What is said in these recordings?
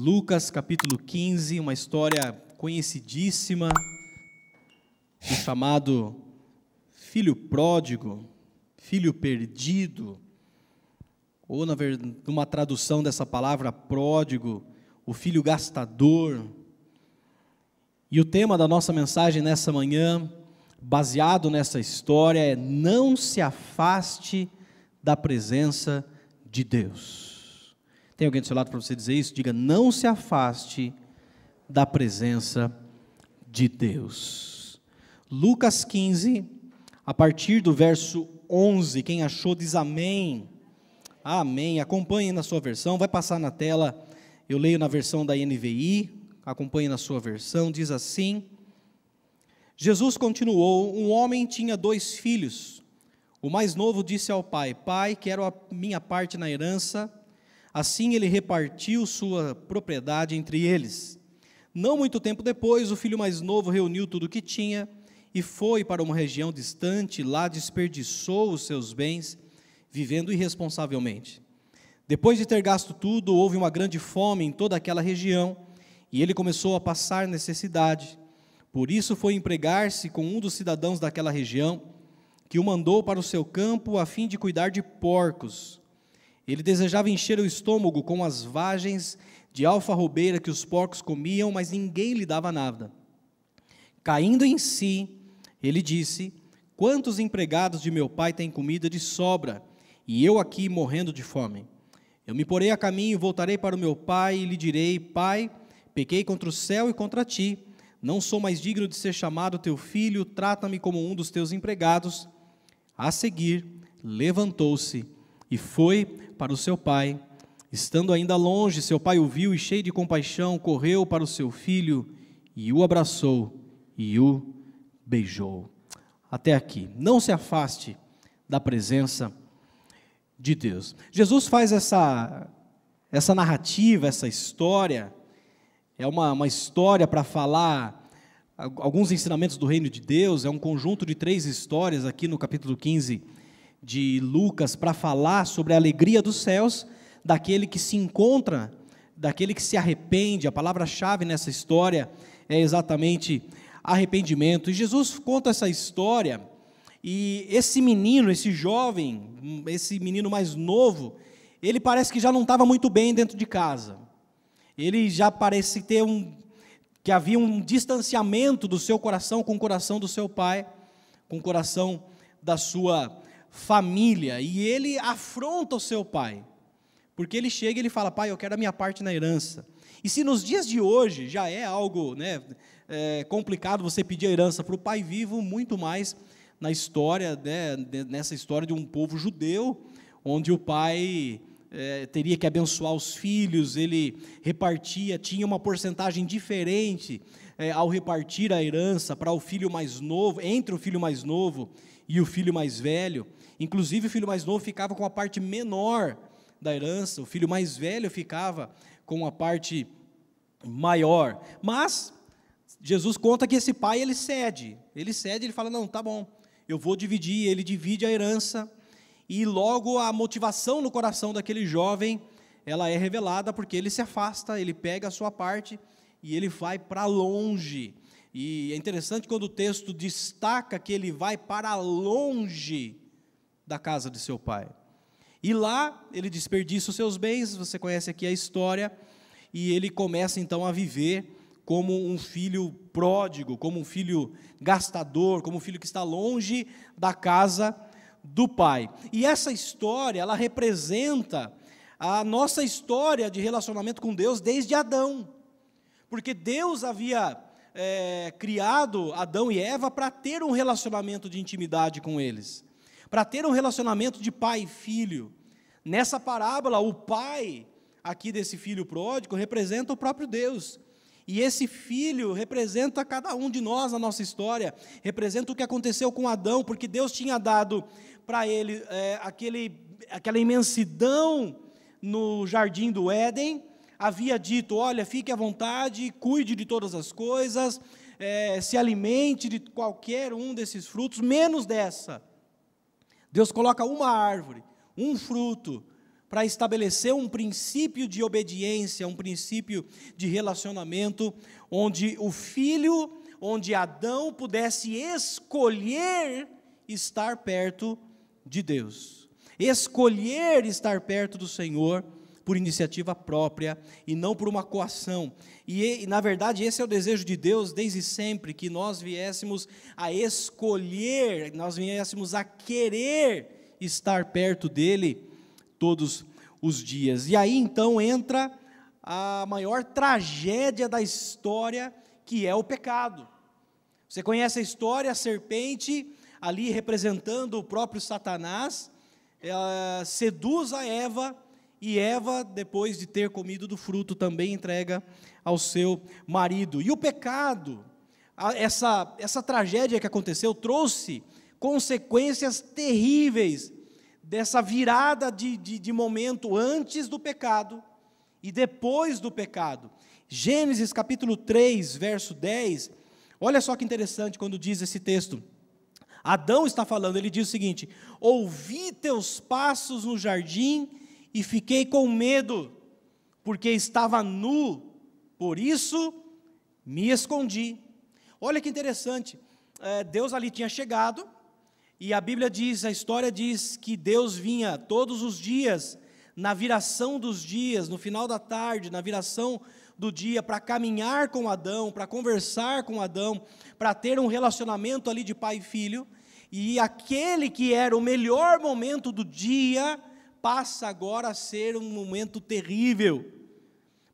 Lucas capítulo 15, uma história conhecidíssima do chamado filho pródigo, filho perdido, ou na numa tradução dessa palavra pródigo, o filho gastador. E o tema da nossa mensagem nessa manhã, baseado nessa história, é: não se afaste da presença de Deus. Tem alguém do seu lado para você dizer isso? Diga: não se afaste da presença de Deus. Lucas 15, a partir do verso 11, quem achou diz amém. Amém. Acompanhe na sua versão, vai passar na tela. Eu leio na versão da NVI, acompanhe na sua versão, diz assim: Jesus continuou: Um homem tinha dois filhos. O mais novo disse ao pai: Pai, quero a minha parte na herança. Assim ele repartiu sua propriedade entre eles. Não muito tempo depois, o filho mais novo reuniu tudo o que tinha e foi para uma região distante, lá desperdiçou os seus bens vivendo irresponsavelmente. Depois de ter gasto tudo, houve uma grande fome em toda aquela região e ele começou a passar necessidade. Por isso foi empregar-se com um dos cidadãos daquela região, que o mandou para o seu campo a fim de cuidar de porcos. Ele desejava encher o estômago com as vagens de alfarrobeira que os porcos comiam, mas ninguém lhe dava nada. Caindo em si, ele disse: Quantos empregados de meu pai têm comida de sobra? e eu aqui morrendo de fome. Eu me porei a caminho e voltarei para o meu pai e lhe direi: Pai, pequei contra o céu e contra ti. Não sou mais digno de ser chamado teu filho, trata-me como um dos teus empregados. A seguir, levantou-se e foi para o seu pai. Estando ainda longe, seu pai o viu e, cheio de compaixão, correu para o seu filho e o abraçou e o beijou. Até aqui. Não se afaste da presença de Deus. Jesus faz essa, essa narrativa, essa história, é uma, uma história para falar alguns ensinamentos do reino de Deus, é um conjunto de três histórias aqui no capítulo 15 de Lucas para falar sobre a alegria dos céus daquele que se encontra, daquele que se arrepende. A palavra-chave nessa história é exatamente arrependimento. E Jesus conta essa história e esse menino, esse jovem, esse menino mais novo, ele parece que já não estava muito bem dentro de casa. Ele já parece ter um que havia um distanciamento do seu coração com o coração do seu pai, com o coração da sua família, e ele afronta o seu pai. Porque ele chega e ele fala: "Pai, eu quero a minha parte na herança". E se nos dias de hoje já é algo, né, é complicado você pedir a herança para o pai vivo, muito mais na história, né, nessa história de um povo judeu, onde o pai é, teria que abençoar os filhos, ele repartia, tinha uma porcentagem diferente é, ao repartir a herança para o filho mais novo, entre o filho mais novo e o filho mais velho. Inclusive, o filho mais novo ficava com a parte menor da herança, o filho mais velho ficava com a parte maior. Mas Jesus conta que esse pai ele cede, ele cede, ele fala: não, tá bom, eu vou dividir, ele divide a herança, e logo a motivação no coração daquele jovem, ela é revelada porque ele se afasta, ele pega a sua parte e ele vai para longe. E é interessante quando o texto destaca que ele vai para longe da casa de seu pai. E lá ele desperdiça os seus bens, você conhece aqui a história, e ele começa então a viver como um filho pródigo, como um filho gastador, como um filho que está longe da casa do pai. E essa história, ela representa a nossa história de relacionamento com Deus desde Adão. Porque Deus havia é, criado Adão e Eva para ter um relacionamento de intimidade com eles, para ter um relacionamento de pai e filho. Nessa parábola, o pai aqui desse filho pródigo representa o próprio Deus. E esse filho representa cada um de nós na nossa história, representa o que aconteceu com Adão, porque Deus tinha dado para ele é, aquele, aquela imensidão no jardim do Éden, havia dito: olha, fique à vontade, cuide de todas as coisas, é, se alimente de qualquer um desses frutos, menos dessa. Deus coloca uma árvore, um fruto, para estabelecer um princípio de obediência, um princípio de relacionamento, onde o filho, onde Adão pudesse escolher estar perto de Deus, escolher estar perto do Senhor por iniciativa própria e não por uma coação. E, na verdade, esse é o desejo de Deus desde sempre, que nós viéssemos a escolher, nós viéssemos a querer estar perto dele todos os dias. E aí então entra a maior tragédia da história, que é o pecado. Você conhece a história, a serpente, ali representando o próprio Satanás, seduz a Eva e Eva, depois de ter comido do fruto, também entrega ao seu marido. E o pecado, essa, essa tragédia que aconteceu, trouxe consequências terríveis dessa virada de, de, de momento antes do pecado e depois do pecado. Gênesis capítulo 3, verso 10, olha só que interessante quando diz esse texto. Adão está falando, ele diz o seguinte: Ouvi teus passos no jardim e fiquei com medo, porque estava nu, por isso me escondi. Olha que interessante, é, Deus ali tinha chegado, e a Bíblia diz, a história diz que Deus vinha todos os dias, na viração dos dias, no final da tarde, na viração do dia, para caminhar com Adão, para conversar com Adão, para ter um relacionamento ali de pai e filho, e aquele que era o melhor momento do dia, passa agora a ser um momento terrível.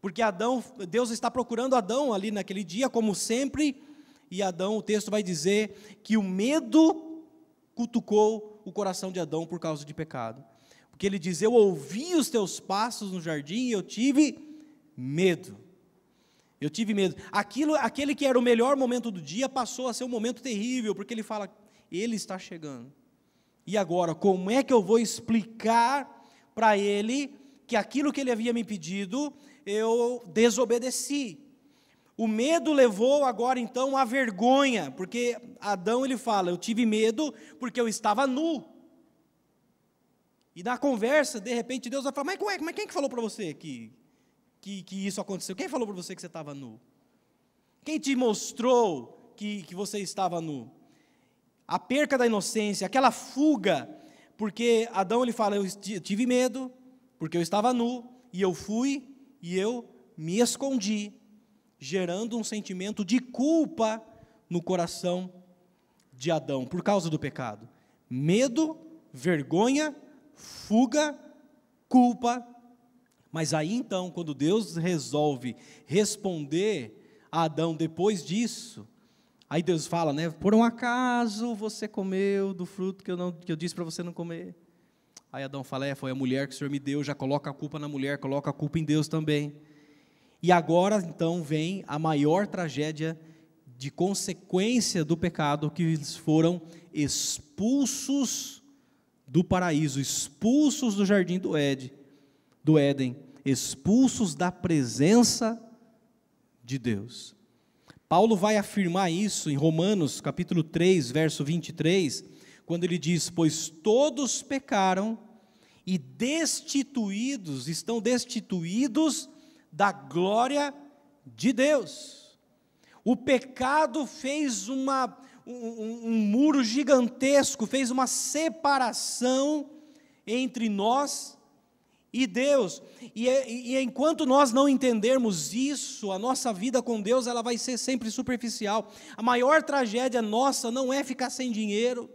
Porque Adão, Deus está procurando Adão ali naquele dia, como sempre, e Adão, o texto vai dizer que o medo cutucou o coração de Adão por causa de pecado. Porque ele diz: Eu ouvi os teus passos no jardim e eu tive medo. Eu tive medo. Aquilo, aquele que era o melhor momento do dia passou a ser um momento terrível, porque ele fala: Ele está chegando. E agora, como é que eu vou explicar para ele que aquilo que ele havia me pedido, eu desobedeci. O medo levou agora então à vergonha, porque Adão ele fala: "Eu tive medo porque eu estava nu". E na conversa, de repente Deus vai falar: "Mas, ué, mas quem que falou para você que, que que isso aconteceu? Quem falou para você que você estava nu? Quem te mostrou que que você estava nu?" A perca da inocência, aquela fuga porque Adão ele fala: Eu tive medo, porque eu estava nu, e eu fui e eu me escondi, gerando um sentimento de culpa no coração de Adão, por causa do pecado. Medo, vergonha, fuga, culpa. Mas aí então, quando Deus resolve responder a Adão depois disso, Aí Deus fala, né? Por um acaso você comeu do fruto que eu, não, que eu disse para você não comer. Aí Adão fala, é, foi a mulher que o Senhor me deu, já coloca a culpa na mulher, coloca a culpa em Deus também. E agora então vem a maior tragédia de consequência do pecado, que eles foram expulsos do paraíso, expulsos do jardim do, Ed, do Éden, expulsos da presença de Deus. Paulo vai afirmar isso em Romanos, capítulo 3, verso 23, quando ele diz: "Pois todos pecaram e destituídos, estão destituídos da glória de Deus". O pecado fez uma um, um muro gigantesco, fez uma separação entre nós e Deus. E, é, e, enquanto nós não entendermos isso, a nossa vida com Deus ela vai ser sempre superficial. A maior tragédia nossa não é ficar sem dinheiro.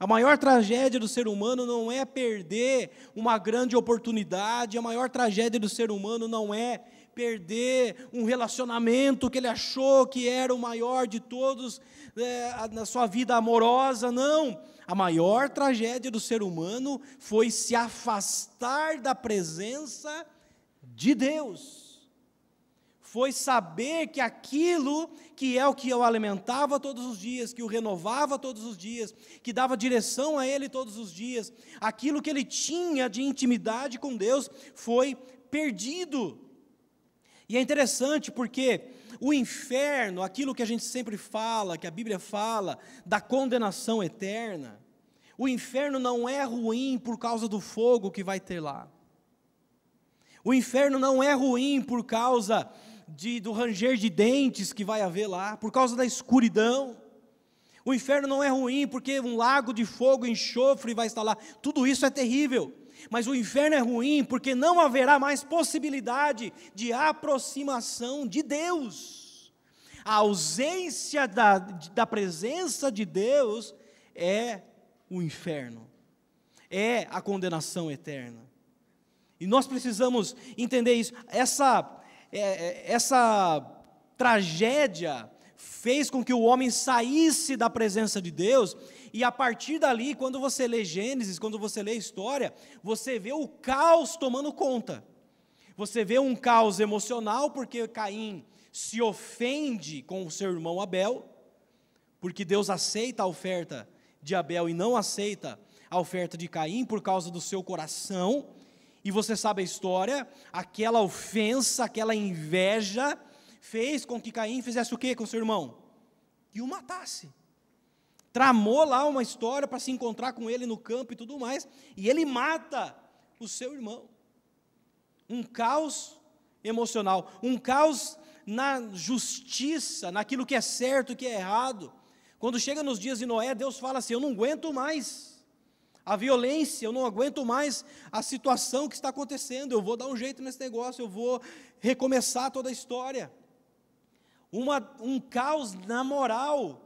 A maior tragédia do ser humano não é perder uma grande oportunidade. A maior tragédia do ser humano não é perder um relacionamento que ele achou que era o maior de todos é, na sua vida amorosa. Não. A maior tragédia do ser humano foi se afastar da presença de Deus. Foi saber que aquilo que é o que o alimentava todos os dias, que o renovava todos os dias, que dava direção a ele todos os dias, aquilo que ele tinha de intimidade com Deus foi perdido. E é interessante porque o inferno, aquilo que a gente sempre fala, que a Bíblia fala, da condenação eterna, o inferno não é ruim por causa do fogo que vai ter lá. O inferno não é ruim por causa de, do ranger de dentes que vai haver lá, por causa da escuridão. O inferno não é ruim porque um lago de fogo, enxofre vai estar lá. Tudo isso é terrível. Mas o inferno é ruim porque não haverá mais possibilidade de aproximação de Deus. A ausência da, da presença de Deus é o inferno, é a condenação eterna. E nós precisamos entender isso. Essa, é, é, essa tragédia fez com que o homem saísse da presença de Deus, e a partir dali, quando você lê Gênesis, quando você lê história, você vê o caos tomando conta. Você vê um caos emocional, porque Caim se ofende com o seu irmão Abel, porque Deus aceita a oferta de Abel e não aceita a oferta de Caim por causa do seu coração. E você sabe a história, aquela ofensa, aquela inveja, fez com que Caim fizesse o que com seu irmão? Que o matasse. Tramou lá uma história para se encontrar com ele no campo e tudo mais, e ele mata o seu irmão. Um caos emocional, um caos na justiça, naquilo que é certo e que é errado. Quando chega nos dias de Noé, Deus fala assim: Eu não aguento mais a violência, eu não aguento mais a situação que está acontecendo, eu vou dar um jeito nesse negócio, eu vou recomeçar toda a história uma, um caos na moral.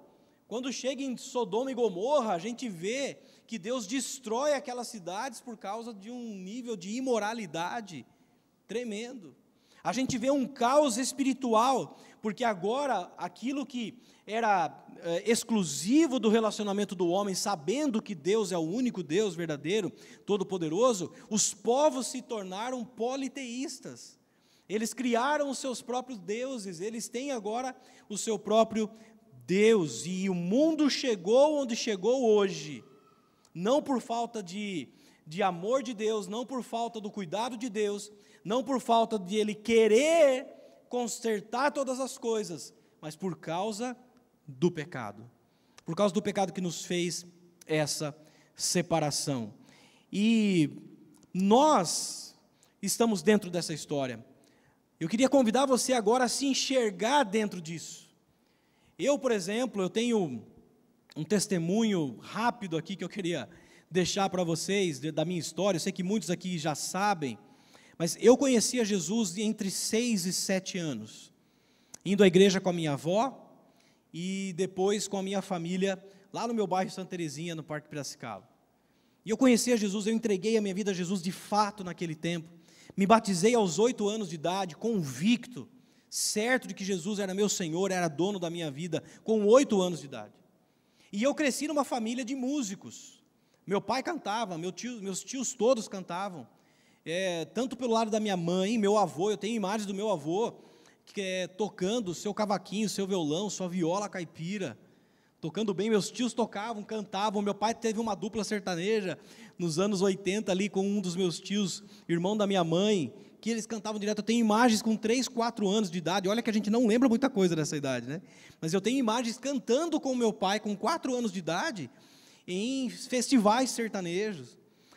Quando chega em Sodoma e Gomorra, a gente vê que Deus destrói aquelas cidades por causa de um nível de imoralidade tremendo. A gente vê um caos espiritual, porque agora aquilo que era é, exclusivo do relacionamento do homem, sabendo que Deus é o único Deus verdadeiro, todo-poderoso, os povos se tornaram politeístas. Eles criaram os seus próprios deuses, eles têm agora o seu próprio Deus, e o mundo chegou onde chegou hoje, não por falta de, de amor de Deus, não por falta do cuidado de Deus, não por falta de Ele querer consertar todas as coisas, mas por causa do pecado. Por causa do pecado que nos fez essa separação. E nós estamos dentro dessa história. Eu queria convidar você agora a se enxergar dentro disso. Eu, por exemplo, eu tenho um testemunho rápido aqui que eu queria deixar para vocês da minha história. Eu sei que muitos aqui já sabem, mas eu conhecia Jesus entre seis e sete anos, indo à igreja com a minha avó e depois com a minha família lá no meu bairro Santa Terezinha, no Parque Piracicaba. E eu conhecia Jesus, eu entreguei a minha vida a Jesus de fato naquele tempo. Me batizei aos oito anos de idade, convicto, certo de que Jesus era meu Senhor, era dono da minha vida, com oito anos de idade. E eu cresci numa família de músicos. Meu pai cantava, meu tio, meus tios todos cantavam. É, tanto pelo lado da minha mãe, meu avô, eu tenho imagens do meu avô que é, tocando seu cavaquinho, seu violão, sua viola caipira tocando bem. Meus tios tocavam, cantavam. Meu pai teve uma dupla sertaneja nos anos 80 ali com um dos meus tios, irmão da minha mãe, que eles cantavam direto. Eu tenho imagens com 3, 4 anos de idade. Olha que a gente não lembra muita coisa dessa idade, né? Mas eu tenho imagens cantando com meu pai com 4 anos de idade em festivais sertanejos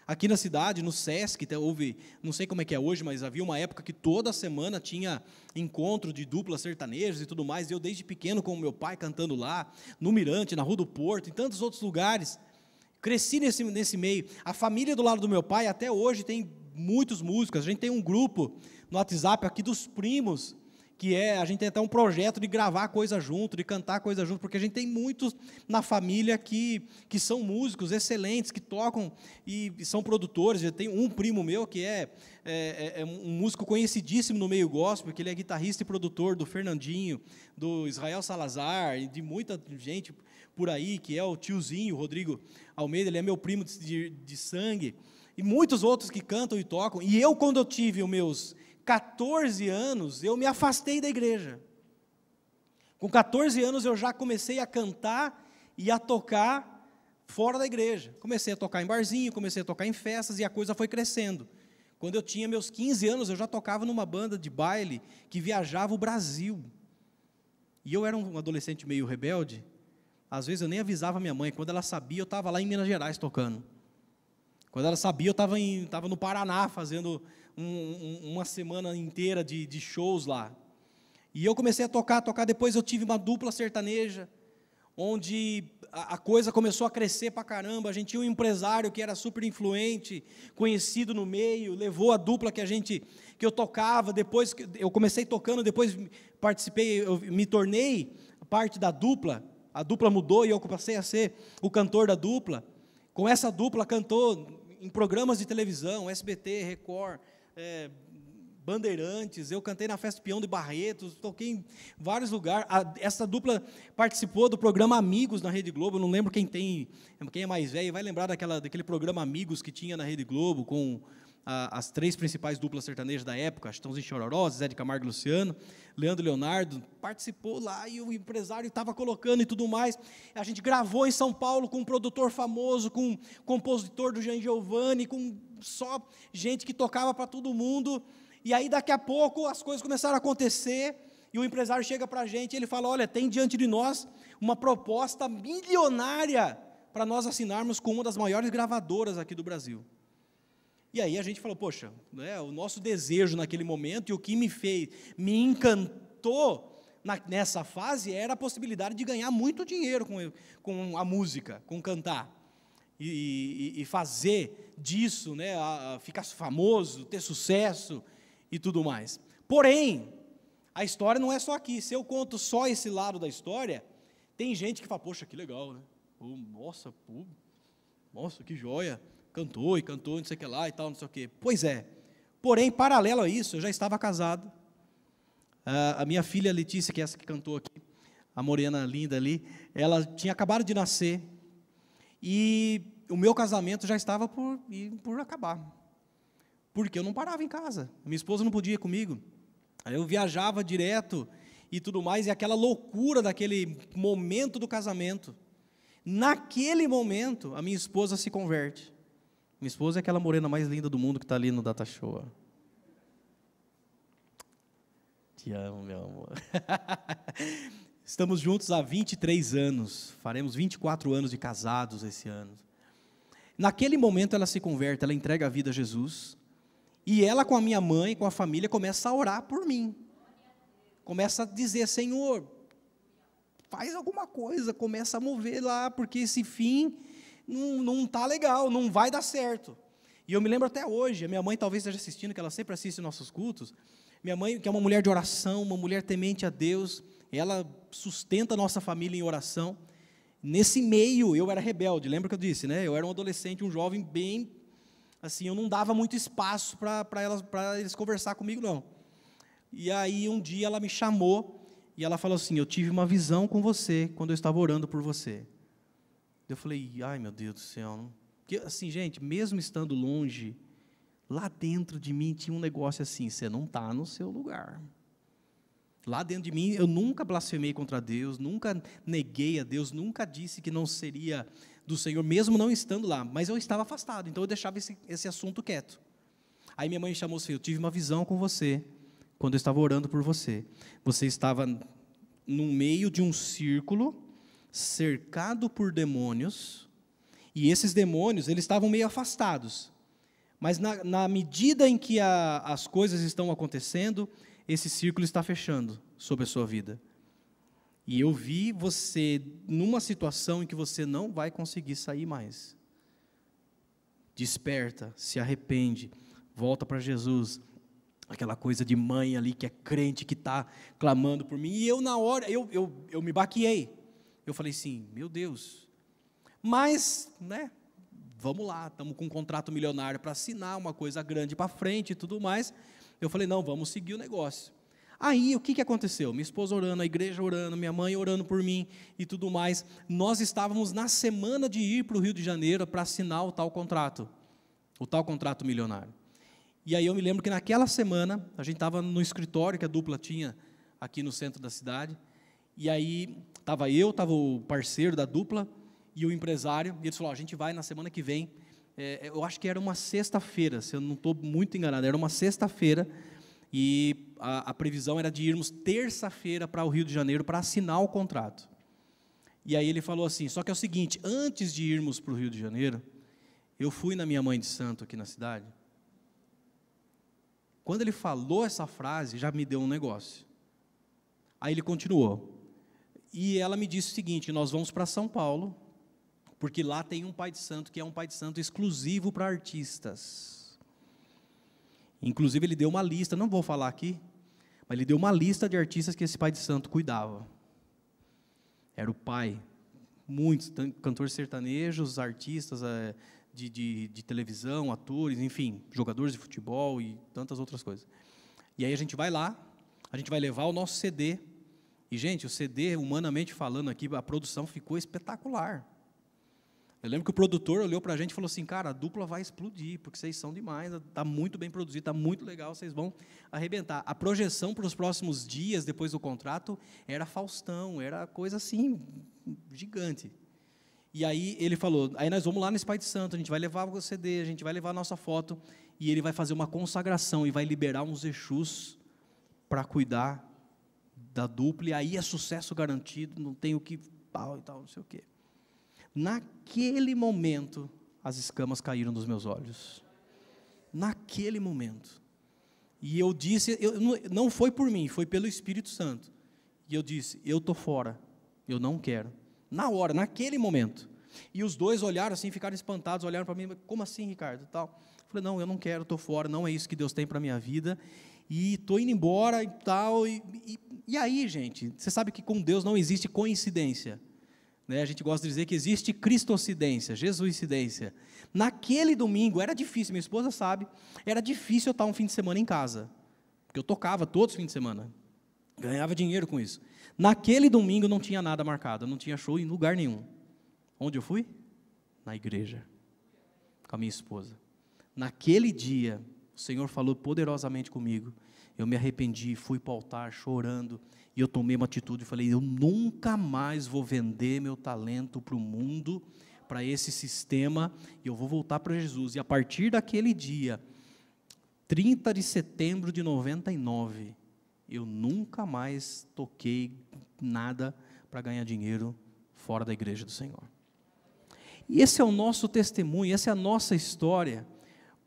aqui na cidade, no SESC, houve, não sei como é que é hoje, mas havia uma época que toda semana tinha encontro de duplas sertanejas e tudo mais, e eu desde pequeno com o meu pai cantando lá, no Mirante, na Rua do Porto, em tantos outros lugares, cresci nesse, nesse meio, a família do lado do meu pai até hoje tem muitos músicos, a gente tem um grupo no WhatsApp aqui dos primos, que é, a gente tem até um projeto de gravar coisa junto, de cantar coisa junto, porque a gente tem muitos na família que, que são músicos excelentes, que tocam e, e são produtores. Eu tenho um primo meu que é, é, é, um músico conhecidíssimo no meio gospel, que ele é guitarrista e produtor do Fernandinho, do Israel Salazar, e de muita gente por aí, que é o tiozinho, Rodrigo Almeida, ele é meu primo de, de sangue, e muitos outros que cantam e tocam. E eu, quando eu tive os meus 14 anos, eu me afastei da igreja. Com 14 anos, eu já comecei a cantar e a tocar fora da igreja. Comecei a tocar em barzinho, comecei a tocar em festas e a coisa foi crescendo. Quando eu tinha meus 15 anos, eu já tocava numa banda de baile que viajava o Brasil. E eu era um adolescente meio rebelde. Às vezes eu nem avisava minha mãe. Quando ela sabia, eu estava lá em Minas Gerais tocando. Quando ela sabia, eu estava no Paraná fazendo um, uma semana inteira de, de shows lá. E eu comecei a tocar, tocar. Depois eu tive uma dupla sertaneja, onde a, a coisa começou a crescer para caramba. A gente tinha um empresário que era super influente, conhecido no meio, levou a dupla que a gente que eu tocava. Depois eu comecei tocando, depois participei, eu me tornei parte da dupla. A dupla mudou e eu passei a ser o cantor da dupla. Com essa dupla cantou em programas de televisão, SBT, Record, é, Bandeirantes, eu cantei na Festa Peão de Barretos, toquei em vários lugares. A, essa dupla participou do programa Amigos na Rede Globo, eu não lembro quem tem, quem é mais velho, vai lembrar daquela, daquele programa Amigos que tinha na Rede Globo, com a, as três principais duplas sertanejas da época, Chitãozinho Chororó, Zé de Camargo e Luciano, Leandro Leonardo, participou lá e o empresário estava colocando e tudo mais. A gente gravou em São Paulo com um produtor famoso, com um compositor do Jean Giovanni, com só gente que tocava para todo mundo. E aí, daqui a pouco, as coisas começaram a acontecer, e o empresário chega para a gente e ele fala: Olha, tem diante de nós uma proposta milionária para nós assinarmos com uma das maiores gravadoras aqui do Brasil. E aí a gente falou: Poxa, né, o nosso desejo naquele momento e o que me fez, me encantou na, nessa fase era a possibilidade de ganhar muito dinheiro com, com a música, com cantar. E, e, e fazer disso, né, a, a ficar famoso, ter sucesso e tudo mais. Porém, a história não é só aqui. Se eu conto só esse lado da história, tem gente que fala, poxa, que legal, né? Oh, nossa, pô, nossa, que joia. Cantou e cantou, não sei o que lá e tal, não sei o que. Pois é. Porém, paralelo a isso, eu já estava casado. a minha filha Letícia, que é essa que cantou aqui, a morena linda ali, ela tinha acabado de nascer. E o meu casamento já estava por, por acabar porque eu não parava em casa. Minha esposa não podia ir comigo. Aí eu viajava direto e tudo mais, e aquela loucura daquele momento do casamento. Naquele momento, a minha esposa se converte. Minha esposa é aquela morena mais linda do mundo que está ali no Data Show. Te amo, meu amor. Estamos juntos há 23 anos. Faremos 24 anos de casados esse ano. Naquele momento ela se converte, ela entrega a vida a Jesus. E ela, com a minha mãe, com a família, começa a orar por mim. Começa a dizer: Senhor, faz alguma coisa, começa a mover lá, porque esse fim não está legal, não vai dar certo. E eu me lembro até hoje, a minha mãe talvez esteja assistindo, que ela sempre assiste nossos cultos. Minha mãe, que é uma mulher de oração, uma mulher temente a Deus, ela sustenta a nossa família em oração. Nesse meio, eu era rebelde, lembra que eu disse, né? Eu era um adolescente, um jovem bem assim, eu não dava muito espaço para eles conversar comigo, não. E aí um dia ela me chamou e ela falou assim: Eu tive uma visão com você quando eu estava orando por você. Eu falei: Ai meu Deus do céu. Porque, assim, gente, mesmo estando longe, lá dentro de mim tinha um negócio assim: Você não está no seu lugar. Lá dentro de mim, eu nunca blasfemei contra Deus, nunca neguei a Deus, nunca disse que não seria do Senhor, mesmo não estando lá, mas eu estava afastado, então eu deixava esse, esse assunto quieto. Aí minha mãe chamou assim: Eu tive uma visão com você, quando eu estava orando por você. Você estava no meio de um círculo, cercado por demônios, e esses demônios, eles estavam meio afastados. Mas na, na medida em que a, as coisas estão acontecendo, esse círculo está fechando sobre a sua vida. E eu vi você numa situação em que você não vai conseguir sair mais. Desperta, se arrepende, volta para Jesus. Aquela coisa de mãe ali que é crente, que está clamando por mim. E eu, na hora, eu, eu, eu me baqueei. Eu falei assim: meu Deus. Mas, né, vamos lá, estamos com um contrato milionário para assinar, uma coisa grande para frente e tudo mais. Eu falei: não, vamos seguir o negócio. Aí, o que, que aconteceu? Minha esposa orando, a igreja orando, minha mãe orando por mim e tudo mais. Nós estávamos na semana de ir para o Rio de Janeiro para assinar o tal contrato, o tal contrato milionário. E aí eu me lembro que naquela semana, a gente estava no escritório que a dupla tinha aqui no centro da cidade. E aí estava eu, estava o parceiro da dupla e o empresário. E eles falaram: a gente vai na semana que vem. É, eu acho que era uma sexta-feira, se eu não estou muito enganado, era uma sexta-feira e a, a previsão era de irmos terça-feira para o Rio de Janeiro para assinar o contrato. E aí ele falou assim: só que é o seguinte, antes de irmos para o Rio de Janeiro, eu fui na minha mãe de santo aqui na cidade. Quando ele falou essa frase, já me deu um negócio. Aí ele continuou. E ela me disse o seguinte: nós vamos para São Paulo, porque lá tem um pai de santo que é um pai de santo exclusivo para artistas. Inclusive, ele deu uma lista, não vou falar aqui, mas ele deu uma lista de artistas que esse pai de santo cuidava. Era o pai, muitos cantores sertanejos, artistas é, de, de, de televisão, atores, enfim, jogadores de futebol e tantas outras coisas. E aí a gente vai lá, a gente vai levar o nosso CD. E, gente, o CD, humanamente falando aqui, a produção ficou espetacular. Eu lembro que o produtor olhou para a gente e falou assim: cara, a dupla vai explodir, porque vocês são demais, está muito bem produzido, está muito legal, vocês vão arrebentar. A projeção para os próximos dias, depois do contrato, era Faustão, era coisa assim, gigante. E aí ele falou: aí nós vamos lá no Espírito Santo, a gente vai levar o CD, a gente vai levar a nossa foto, e ele vai fazer uma consagração e vai liberar uns Exus para cuidar da dupla, e aí é sucesso garantido, não tem o que pau e tal, não sei o quê. Naquele momento, as escamas caíram dos meus olhos. Naquele momento. E eu disse, eu, não foi por mim, foi pelo Espírito Santo. E eu disse: Eu estou fora, eu não quero. Na hora, naquele momento. E os dois olharam assim, ficaram espantados, olharam para mim: Como assim, Ricardo? Tal. Eu falei: Não, eu não quero, estou fora, não é isso que Deus tem para minha vida. E estou indo embora e tal. E, e, e aí, gente, você sabe que com Deus não existe coincidência. Né? A gente gosta de dizer que existe cristocidência, jesuicidência. Naquele domingo, era difícil, minha esposa sabe, era difícil eu estar um fim de semana em casa. Porque eu tocava todos os fins de semana. Ganhava dinheiro com isso. Naquele domingo não tinha nada marcado, não tinha show em lugar nenhum. Onde eu fui? Na igreja. Com a minha esposa. Naquele dia, o Senhor falou poderosamente comigo. Eu me arrependi, fui para o altar chorando. E eu tomei uma atitude e falei: eu nunca mais vou vender meu talento para o mundo, para esse sistema, e eu vou voltar para Jesus. E a partir daquele dia, 30 de setembro de 99, eu nunca mais toquei nada para ganhar dinheiro fora da igreja do Senhor. E esse é o nosso testemunho, essa é a nossa história,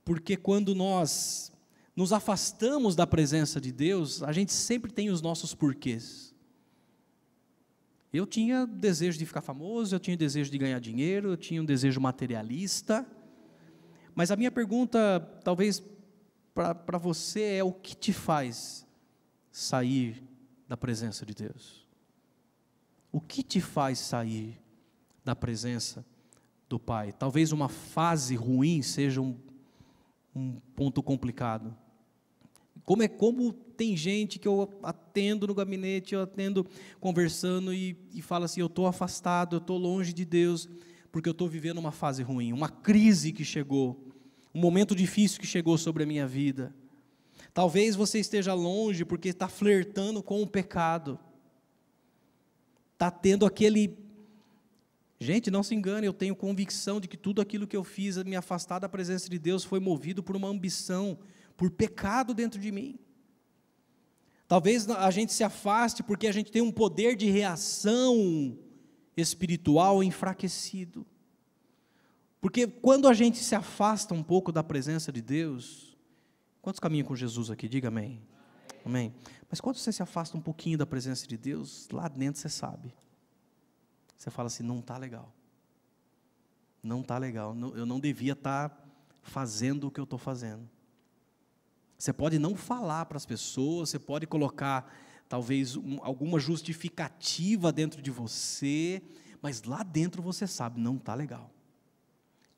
porque quando nós nos afastamos da presença de Deus, a gente sempre tem os nossos porquês. Eu tinha desejo de ficar famoso, eu tinha desejo de ganhar dinheiro, eu tinha um desejo materialista. Mas a minha pergunta, talvez para você, é o que te faz sair da presença de Deus? O que te faz sair da presença do Pai? Talvez uma fase ruim seja um, um ponto complicado. Como é como tem gente que eu atendo no gabinete, eu atendo conversando e, e fala assim: eu estou afastado, eu estou longe de Deus, porque eu estou vivendo uma fase ruim, uma crise que chegou, um momento difícil que chegou sobre a minha vida. Talvez você esteja longe porque está flertando com o pecado, está tendo aquele. Gente, não se engane, eu tenho convicção de que tudo aquilo que eu fiz, me afastar da presença de Deus, foi movido por uma ambição por pecado dentro de mim. Talvez a gente se afaste porque a gente tem um poder de reação espiritual enfraquecido. Porque quando a gente se afasta um pouco da presença de Deus, quantos caminham com Jesus aqui? Diga amém. Amém. Mas quando você se afasta um pouquinho da presença de Deus, lá dentro você sabe. Você fala assim: não está legal. Não está legal. Eu não devia estar tá fazendo o que eu estou fazendo. Você pode não falar para as pessoas, você pode colocar talvez um, alguma justificativa dentro de você, mas lá dentro você sabe, não está legal.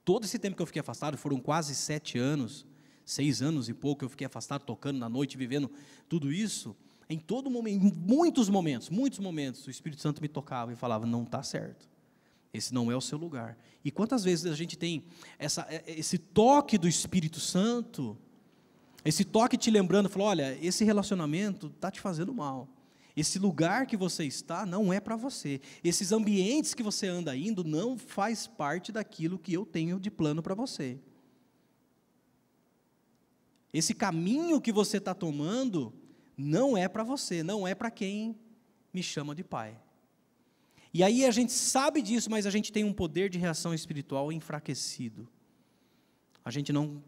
Todo esse tempo que eu fiquei afastado, foram quase sete anos, seis anos e pouco, eu fiquei afastado, tocando na noite, vivendo tudo isso. Em todo momento, em muitos momentos, muitos momentos, o Espírito Santo me tocava e falava: não está certo. Esse não é o seu lugar. E quantas vezes a gente tem essa, esse toque do Espírito Santo esse toque te lembrando, falou: olha, esse relacionamento está te fazendo mal. Esse lugar que você está não é para você. Esses ambientes que você anda indo não faz parte daquilo que eu tenho de plano para você. Esse caminho que você está tomando não é para você, não é para quem me chama de pai. E aí a gente sabe disso, mas a gente tem um poder de reação espiritual enfraquecido. A gente não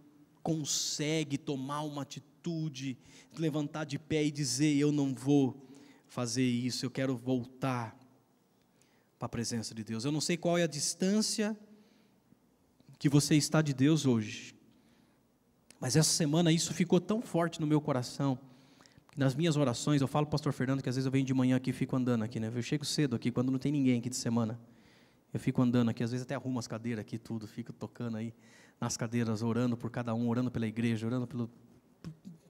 consegue tomar uma atitude levantar de pé e dizer: Eu não vou fazer isso, eu quero voltar para a presença de Deus. Eu não sei qual é a distância que você está de Deus hoje, mas essa semana isso ficou tão forte no meu coração. Nas minhas orações, eu falo pastor Fernando que às vezes eu venho de manhã aqui e fico andando aqui, né? Eu chego cedo aqui, quando não tem ninguém aqui de semana. Eu fico andando aqui, às vezes até arrumo as cadeiras aqui, tudo, fico tocando aí nas cadeiras, orando por cada um, orando pela igreja, orando pelo,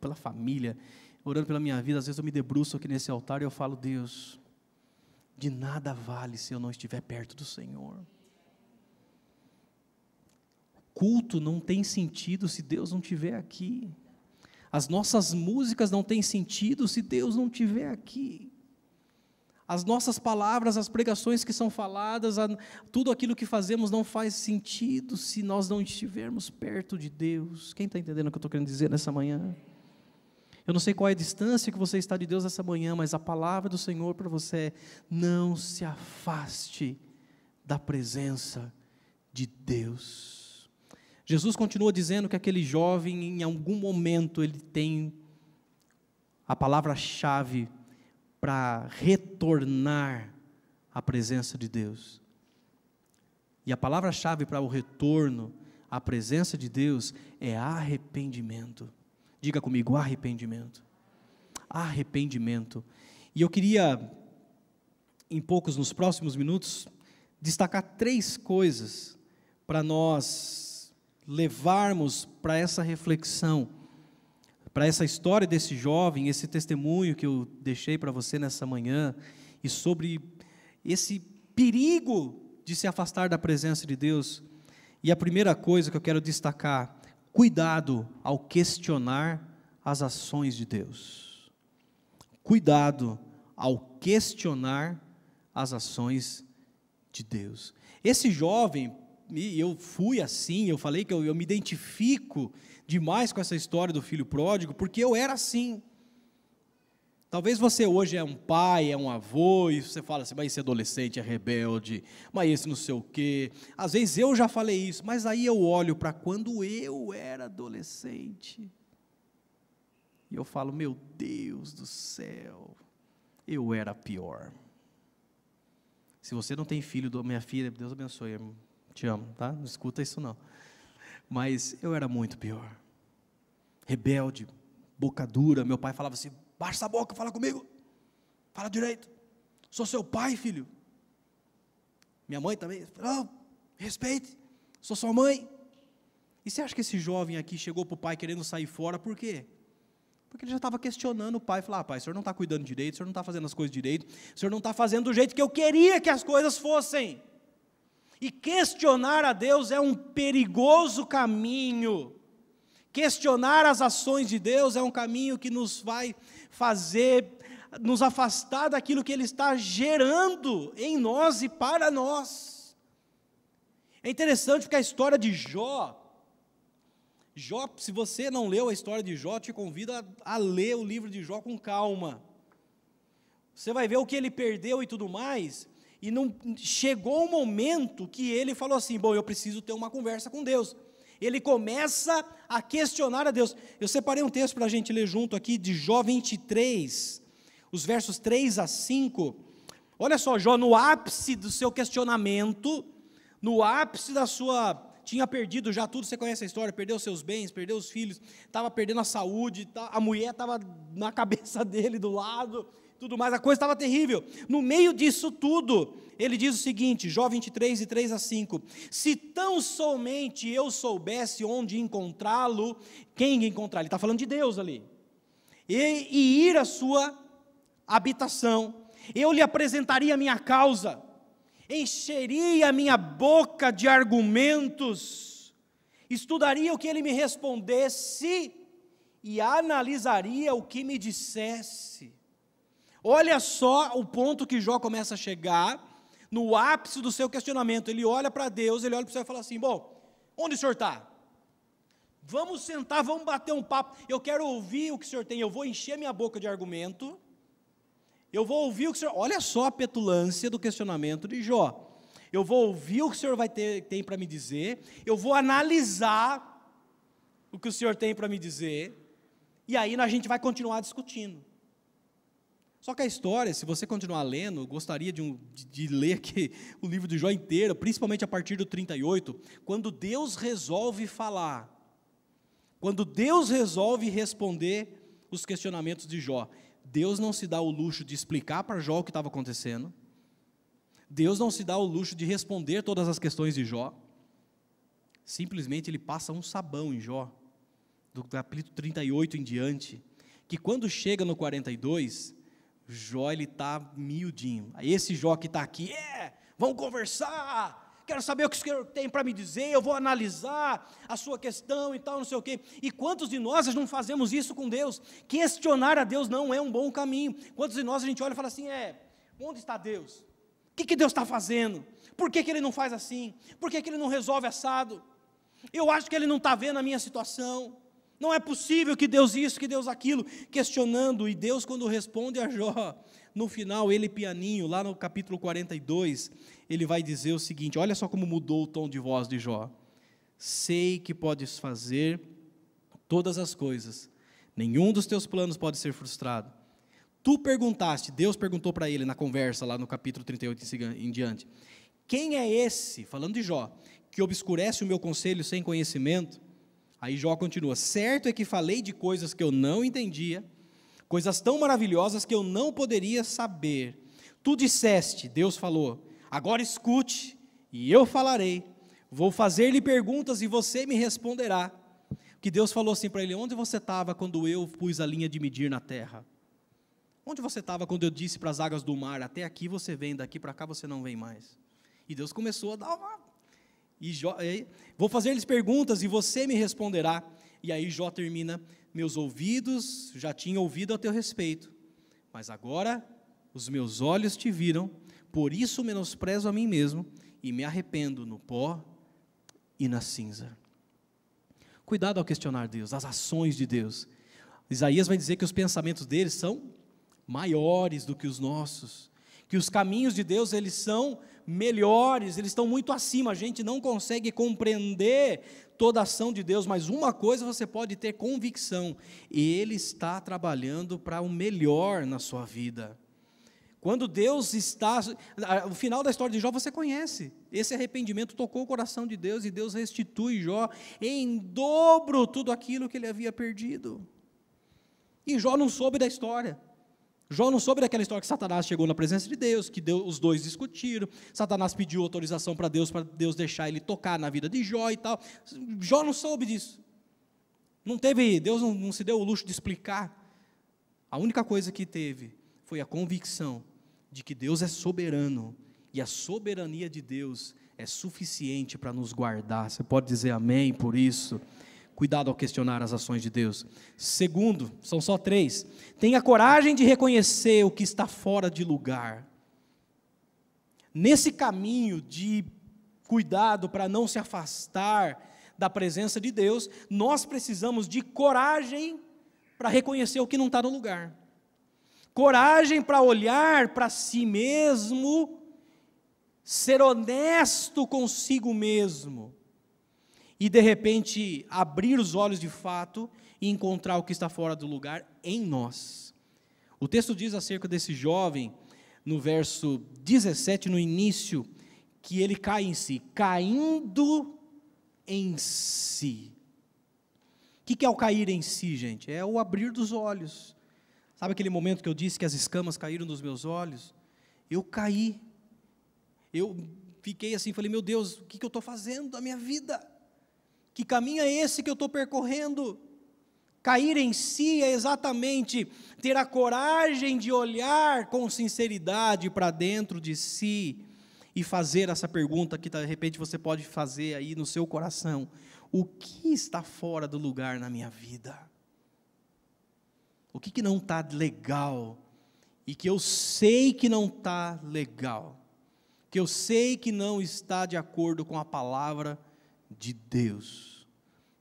pela família, orando pela minha vida. Às vezes eu me debruço aqui nesse altar e eu falo, Deus, de nada vale se eu não estiver perto do Senhor. Culto não tem sentido se Deus não estiver aqui. As nossas músicas não têm sentido se Deus não estiver aqui as nossas palavras, as pregações que são faladas, tudo aquilo que fazemos não faz sentido se nós não estivermos perto de Deus. Quem está entendendo o que eu estou querendo dizer nessa manhã? Eu não sei qual é a distância que você está de Deus essa manhã, mas a palavra do Senhor para você é: não se afaste da presença de Deus. Jesus continua dizendo que aquele jovem, em algum momento, ele tem a palavra-chave para retornar à presença de Deus. E a palavra-chave para o retorno à presença de Deus é arrependimento. Diga comigo, arrependimento. Arrependimento. E eu queria, em poucos, nos próximos minutos, destacar três coisas para nós levarmos para essa reflexão para essa história desse jovem, esse testemunho que eu deixei para você nessa manhã, e sobre esse perigo de se afastar da presença de Deus. E a primeira coisa que eu quero destacar, cuidado ao questionar as ações de Deus. Cuidado ao questionar as ações de Deus. Esse jovem, eu fui assim, eu falei que eu, eu me identifico demais com essa história do filho pródigo, porque eu era assim. Talvez você hoje é um pai, é um avô, e você fala assim, mas esse adolescente é rebelde, mas esse não sei o quê. Às vezes eu já falei isso, mas aí eu olho para quando eu era adolescente. E eu falo, meu Deus do céu, eu era pior. Se você não tem filho, minha filha, Deus abençoe, te amo, tá? Não escuta isso não. Mas eu era muito pior. Rebelde, boca dura. Meu pai falava assim: baixa essa boca, fala comigo. Fala direito. Sou seu pai, filho. Minha mãe também. Não, respeite. Sou sua mãe. E você acha que esse jovem aqui chegou para o pai querendo sair fora, por quê? Porque ele já estava questionando o pai, falar, ah, pai, o senhor não está cuidando direito, o senhor não está fazendo as coisas direito, o senhor não está fazendo do jeito que eu queria que as coisas fossem. E questionar a Deus é um perigoso caminho. Questionar as ações de Deus é um caminho que nos vai fazer nos afastar daquilo que Ele está gerando em nós e para nós. É interessante porque a história de Jó, Jó, se você não leu a história de Jó, te convido a, a ler o livro de Jó com calma. Você vai ver o que ele perdeu e tudo mais, e não chegou um momento que ele falou assim: bom, eu preciso ter uma conversa com Deus. Ele começa a questionar a Deus. Eu separei um texto para a gente ler junto aqui de Jó 23, os versos 3 a 5. Olha só, Jó, no ápice do seu questionamento, no ápice da sua. Tinha perdido já tudo, você conhece a história, perdeu seus bens, perdeu os filhos, estava perdendo a saúde, tá, a mulher estava na cabeça dele do lado, tudo mais, a coisa estava terrível. No meio disso tudo, ele diz o seguinte, Jó 23, e 3 a 5: Se tão somente eu soubesse onde encontrá-lo, quem encontrar? Ele está falando de Deus ali, e, e ir à sua habitação, eu lhe apresentaria a minha causa, encheria a minha boca de argumentos, estudaria o que ele me respondesse e analisaria o que me dissesse. Olha só o ponto que Jó começa a chegar, no ápice do seu questionamento. Ele olha para Deus, ele olha para o céu e fala assim: Bom, onde o senhor está? Vamos sentar, vamos bater um papo. Eu quero ouvir o que o senhor tem. Eu vou encher minha boca de argumento. Eu vou ouvir o que o senhor. Olha só a petulância do questionamento de Jó. Eu vou ouvir o que o senhor vai ter, tem para me dizer. Eu vou analisar o que o senhor tem para me dizer. E aí a gente vai continuar discutindo. Só que a história, se você continuar lendo, gostaria de, um, de, de ler aqui o livro de Jó inteiro, principalmente a partir do 38, quando Deus resolve falar, quando Deus resolve responder os questionamentos de Jó. Deus não se dá o luxo de explicar para Jó o que estava acontecendo, Deus não se dá o luxo de responder todas as questões de Jó, simplesmente ele passa um sabão em Jó, do capítulo 38 em diante, que quando chega no 42, Jó ele está miudinho. Esse Jó que está aqui, é, vamos conversar, quero saber o que o Senhor tem para me dizer, eu vou analisar a sua questão e tal, não sei o quê. E quantos de nós não fazemos isso com Deus? Questionar a Deus não é um bom caminho. Quantos de nós a gente olha e fala assim, é, onde está Deus? O que, que Deus está fazendo? Por que, que Ele não faz assim? Por que, que Ele não resolve assado? Eu acho que Ele não está vendo a minha situação. Não é possível que Deus isso, que Deus aquilo, questionando. E Deus, quando responde a Jó, no final, ele pianinho, lá no capítulo 42, ele vai dizer o seguinte: olha só como mudou o tom de voz de Jó. Sei que podes fazer todas as coisas, nenhum dos teus planos pode ser frustrado. Tu perguntaste, Deus perguntou para ele na conversa, lá no capítulo 38 em diante: Quem é esse, falando de Jó, que obscurece o meu conselho sem conhecimento? Aí Jó continua: Certo é que falei de coisas que eu não entendia, coisas tão maravilhosas que eu não poderia saber. Tu disseste, Deus falou, agora escute, e eu falarei. Vou fazer-lhe perguntas e você me responderá. Que Deus falou assim para ele: Onde você estava quando eu pus a linha de medir na terra? Onde você estava quando eu disse para as águas do mar: Até aqui você vem, daqui para cá você não vem mais? E Deus começou a dar uma e Jó, vou fazer-lhes perguntas e você me responderá. E aí Jó termina: Meus ouvidos já tinham ouvido a teu respeito, mas agora os meus olhos te viram, por isso menosprezo a mim mesmo e me arrependo no pó e na cinza. Cuidado ao questionar Deus, as ações de Deus. Isaías vai dizer que os pensamentos deles são maiores do que os nossos, que os caminhos de Deus eles são melhores, eles estão muito acima. A gente não consegue compreender toda a ação de Deus, mas uma coisa você pode ter convicção: Ele está trabalhando para o melhor na sua vida. Quando Deus está. O final da história de Jó você conhece. Esse arrependimento tocou o coração de Deus e Deus restitui Jó em dobro tudo aquilo que ele havia perdido. E Jó não soube da história. Jó não soube daquela história que Satanás chegou na presença de Deus, que Deus, os dois discutiram, Satanás pediu autorização para Deus, para Deus deixar ele tocar na vida de Jó e tal. Jó não soube disso. Não teve, Deus não, não se deu o luxo de explicar. A única coisa que teve foi a convicção de que Deus é soberano e a soberania de Deus é suficiente para nos guardar. Você pode dizer amém por isso? Cuidado ao questionar as ações de Deus. Segundo, são só três. Tenha coragem de reconhecer o que está fora de lugar. Nesse caminho de cuidado para não se afastar da presença de Deus, nós precisamos de coragem para reconhecer o que não está no lugar. Coragem para olhar para si mesmo, ser honesto consigo mesmo e de repente abrir os olhos de fato e encontrar o que está fora do lugar em nós. O texto diz acerca desse jovem, no verso 17, no início, que ele cai em si, caindo em si. O que é o cair em si, gente? É o abrir dos olhos. Sabe aquele momento que eu disse que as escamas caíram dos meus olhos? Eu caí. Eu fiquei assim, falei, meu Deus, o que eu estou fazendo da minha vida? Que caminho é esse que eu estou percorrendo? Cair em si é exatamente ter a coragem de olhar com sinceridade para dentro de si e fazer essa pergunta que de repente você pode fazer aí no seu coração: o que está fora do lugar na minha vida? O que, que não está legal? E que eu sei que não está legal, que eu sei que não está de acordo com a palavra de Deus.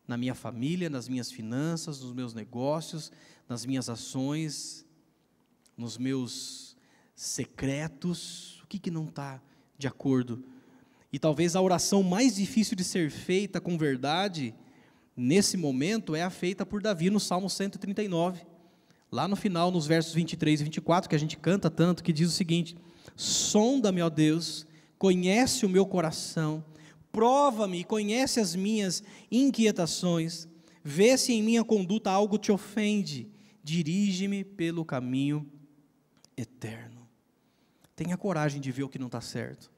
Na minha família, nas minhas finanças, nos meus negócios, nas minhas ações, nos meus secretos, o que, que não está de acordo? E talvez a oração mais difícil de ser feita com verdade nesse momento, é a feita por Davi no Salmo 139. Lá no final, nos versos 23 e 24, que a gente canta tanto, que diz o seguinte: Sonda-me, ó Deus, conhece o meu coração, prova-me e conhece as minhas inquietações, vê se em minha conduta algo te ofende, dirige-me pelo caminho eterno. Tenha coragem de ver o que não está certo.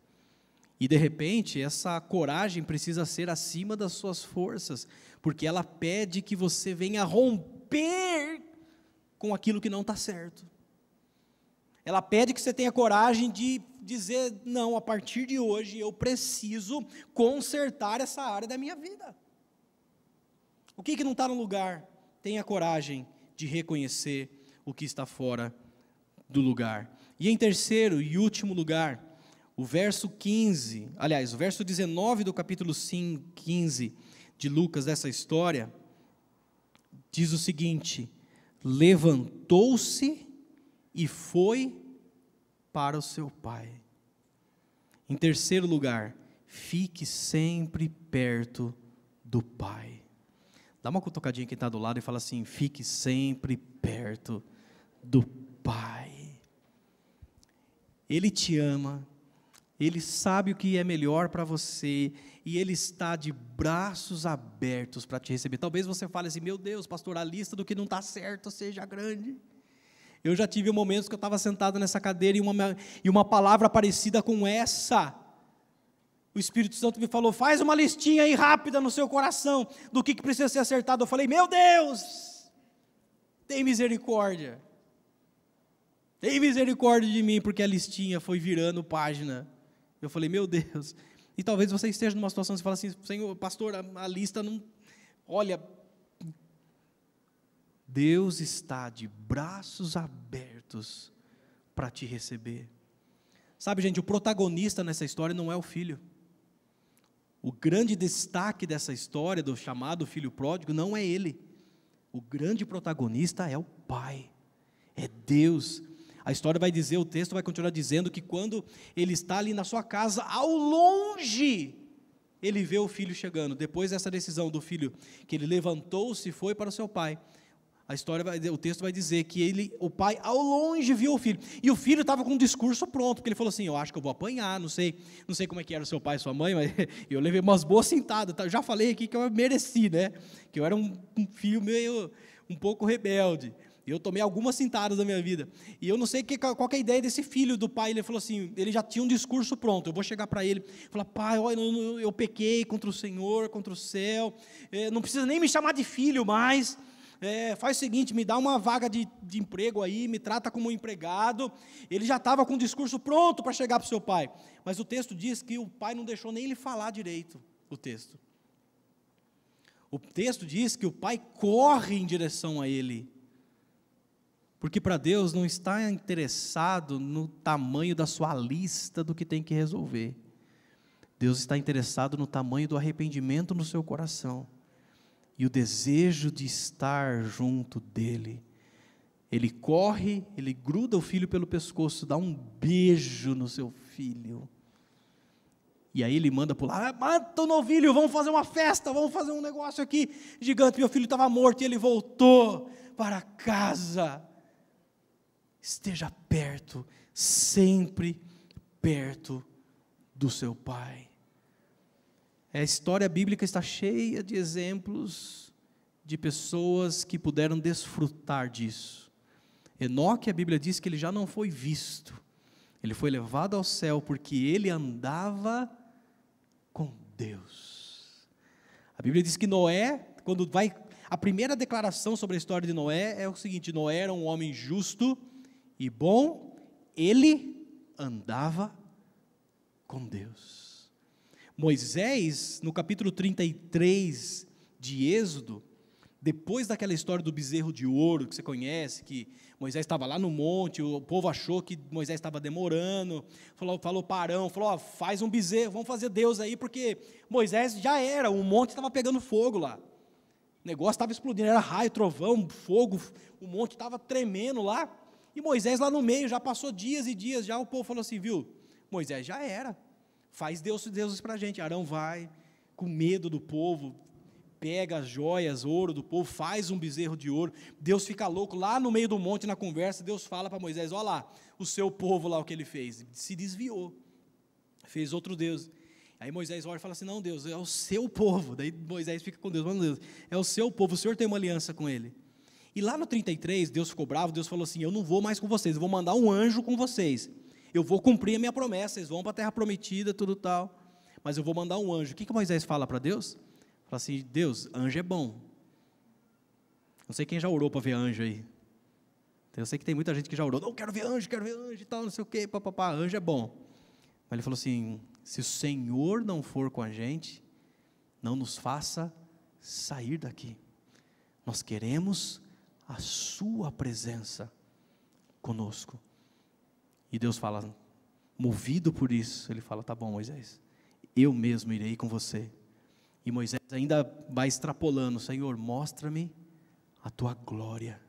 E de repente, essa coragem precisa ser acima das suas forças, porque ela pede que você venha romper com aquilo que não está certo. Ela pede que você tenha coragem de dizer: não, a partir de hoje eu preciso consertar essa área da minha vida. O que, que não está no lugar? Tenha coragem de reconhecer o que está fora do lugar. E em terceiro e último lugar, o verso 15, aliás, o verso 19 do capítulo 5, 15 de Lucas dessa história, diz o seguinte: levantou-se e foi para o seu pai. Em terceiro lugar, fique sempre perto do pai. Dá uma cutucadinha quem está do lado e fala assim: fique sempre perto do pai. Ele te ama, ele sabe o que é melhor para você e ele está de braços abertos para te receber. Talvez você fale assim: meu Deus, pastor, a lista do que não está certo seja grande. Eu já tive momentos que eu estava sentado nessa cadeira e uma, e uma palavra parecida com essa. O Espírito Santo me falou: faz uma listinha aí rápida no seu coração do que, que precisa ser acertado. Eu falei: meu Deus, tem misericórdia. Tem misericórdia de mim, porque a listinha foi virando página. Eu falei, meu Deus. E talvez você esteja numa situação que você fala assim, Senhor, pastor, a, a lista não. Olha, Deus está de braços abertos para te receber. Sabe, gente, o protagonista nessa história não é o filho. O grande destaque dessa história, do chamado filho pródigo, não é ele. O grande protagonista é o pai, é Deus. A história vai dizer, o texto vai continuar dizendo que quando ele está ali na sua casa, ao longe, ele vê o filho chegando. Depois dessa decisão do filho, que ele levantou-se e foi para o seu pai. A história vai, o texto vai dizer que ele, o pai, ao longe viu o filho. E o filho estava com um discurso pronto, porque ele falou assim: Eu acho que eu vou apanhar, não sei, não sei como é que era o seu pai e sua mãe, mas eu levei umas boas sentadas. Tá? Já falei aqui que eu mereci, né? Que eu era um, um filho meio um pouco rebelde. Eu tomei algumas cintadas da minha vida. E eu não sei que, qual é a ideia desse filho do pai. Ele falou assim: ele já tinha um discurso pronto. Eu vou chegar para ele falar: pai, olha, eu, eu, pequei contra o Senhor, contra o céu. É, não precisa nem me chamar de filho mais. É, faz o seguinte: me dá uma vaga de, de emprego aí, me trata como um empregado. Ele já estava com o discurso pronto para chegar para o seu pai. Mas o texto diz que o pai não deixou nem ele falar direito. O texto. O texto diz que o pai corre em direção a ele porque para Deus não está interessado no tamanho da sua lista do que tem que resolver. Deus está interessado no tamanho do arrependimento no seu coração e o desejo de estar junto dele. Ele corre, ele gruda o filho pelo pescoço, dá um beijo no seu filho. E aí ele manda pular, ah, mata o novilho, vamos fazer uma festa, vamos fazer um negócio aqui gigante. Meu filho estava morto e ele voltou para casa esteja perto, sempre perto do seu Pai. A história bíblica está cheia de exemplos de pessoas que puderam desfrutar disso. Enoque, a Bíblia diz que ele já não foi visto, ele foi levado ao céu porque ele andava com Deus. A Bíblia diz que Noé, quando vai. A primeira declaração sobre a história de Noé é o seguinte: Noé era um homem justo e bom, ele andava com Deus. Moisés, no capítulo 33 de Êxodo, depois daquela história do bezerro de ouro que você conhece, que Moisés estava lá no monte, o povo achou que Moisés estava demorando, falou, falou parão, falou, ó, faz um bezerro, vamos fazer Deus aí, porque Moisés já era, o monte estava pegando fogo lá. O negócio estava explodindo, era raio, trovão, fogo, o monte estava tremendo lá. E Moisés lá no meio, já passou dias e dias, já o povo falou assim, viu? Moisés já era. Faz Deus deuses para a gente. Arão vai, com medo do povo, pega as joias, ouro do povo, faz um bezerro de ouro. Deus fica louco lá no meio do monte na conversa. Deus fala para Moisés: Olha lá, o seu povo lá o que ele fez. Se desviou, fez outro Deus. Aí Moisés olha e fala assim: Não, Deus, é o seu povo. Daí Moisés fica com Deus: Mano, Deus, é o seu povo, o Senhor tem uma aliança com ele. E lá no 33, Deus ficou bravo. Deus falou assim: Eu não vou mais com vocês, eu vou mandar um anjo com vocês. Eu vou cumprir a minha promessa, vocês vão para a terra prometida, tudo tal. Mas eu vou mandar um anjo. O que, que Moisés fala para Deus? Fala assim: Deus, anjo é bom. Não sei quem já orou para ver anjo aí. Eu sei que tem muita gente que já orou. Não, quero ver anjo, quero ver anjo e tal, não sei o quê, papapá. Anjo é bom. Mas ele falou assim: se o Senhor não for com a gente, não nos faça sair daqui. Nós queremos a Sua presença conosco. E Deus fala, movido por isso, Ele fala: tá bom, Moisés, eu mesmo irei com você. E Moisés ainda vai extrapolando: Senhor, mostra-me a tua glória.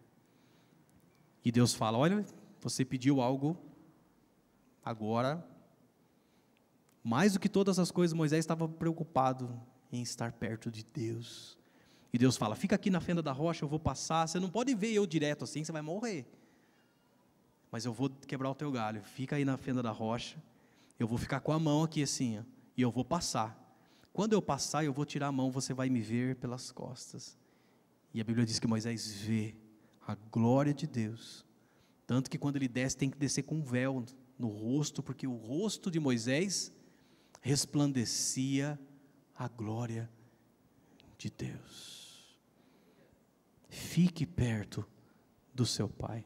E Deus fala: Olha, você pediu algo, agora, mais do que todas as coisas, Moisés estava preocupado em estar perto de Deus. E Deus fala: Fica aqui na fenda da rocha, eu vou passar. Você não pode ver eu direto assim, você vai morrer. Mas eu vou quebrar o teu galho. Fica aí na fenda da rocha. Eu vou ficar com a mão aqui assim, ó, e eu vou passar. Quando eu passar, eu vou tirar a mão, você vai me ver pelas costas. E a Bíblia diz que Moisés vê a glória de Deus. Tanto que quando ele desce, tem que descer com um véu no rosto, porque o rosto de Moisés resplandecia a glória de Deus. Fique perto do seu Pai.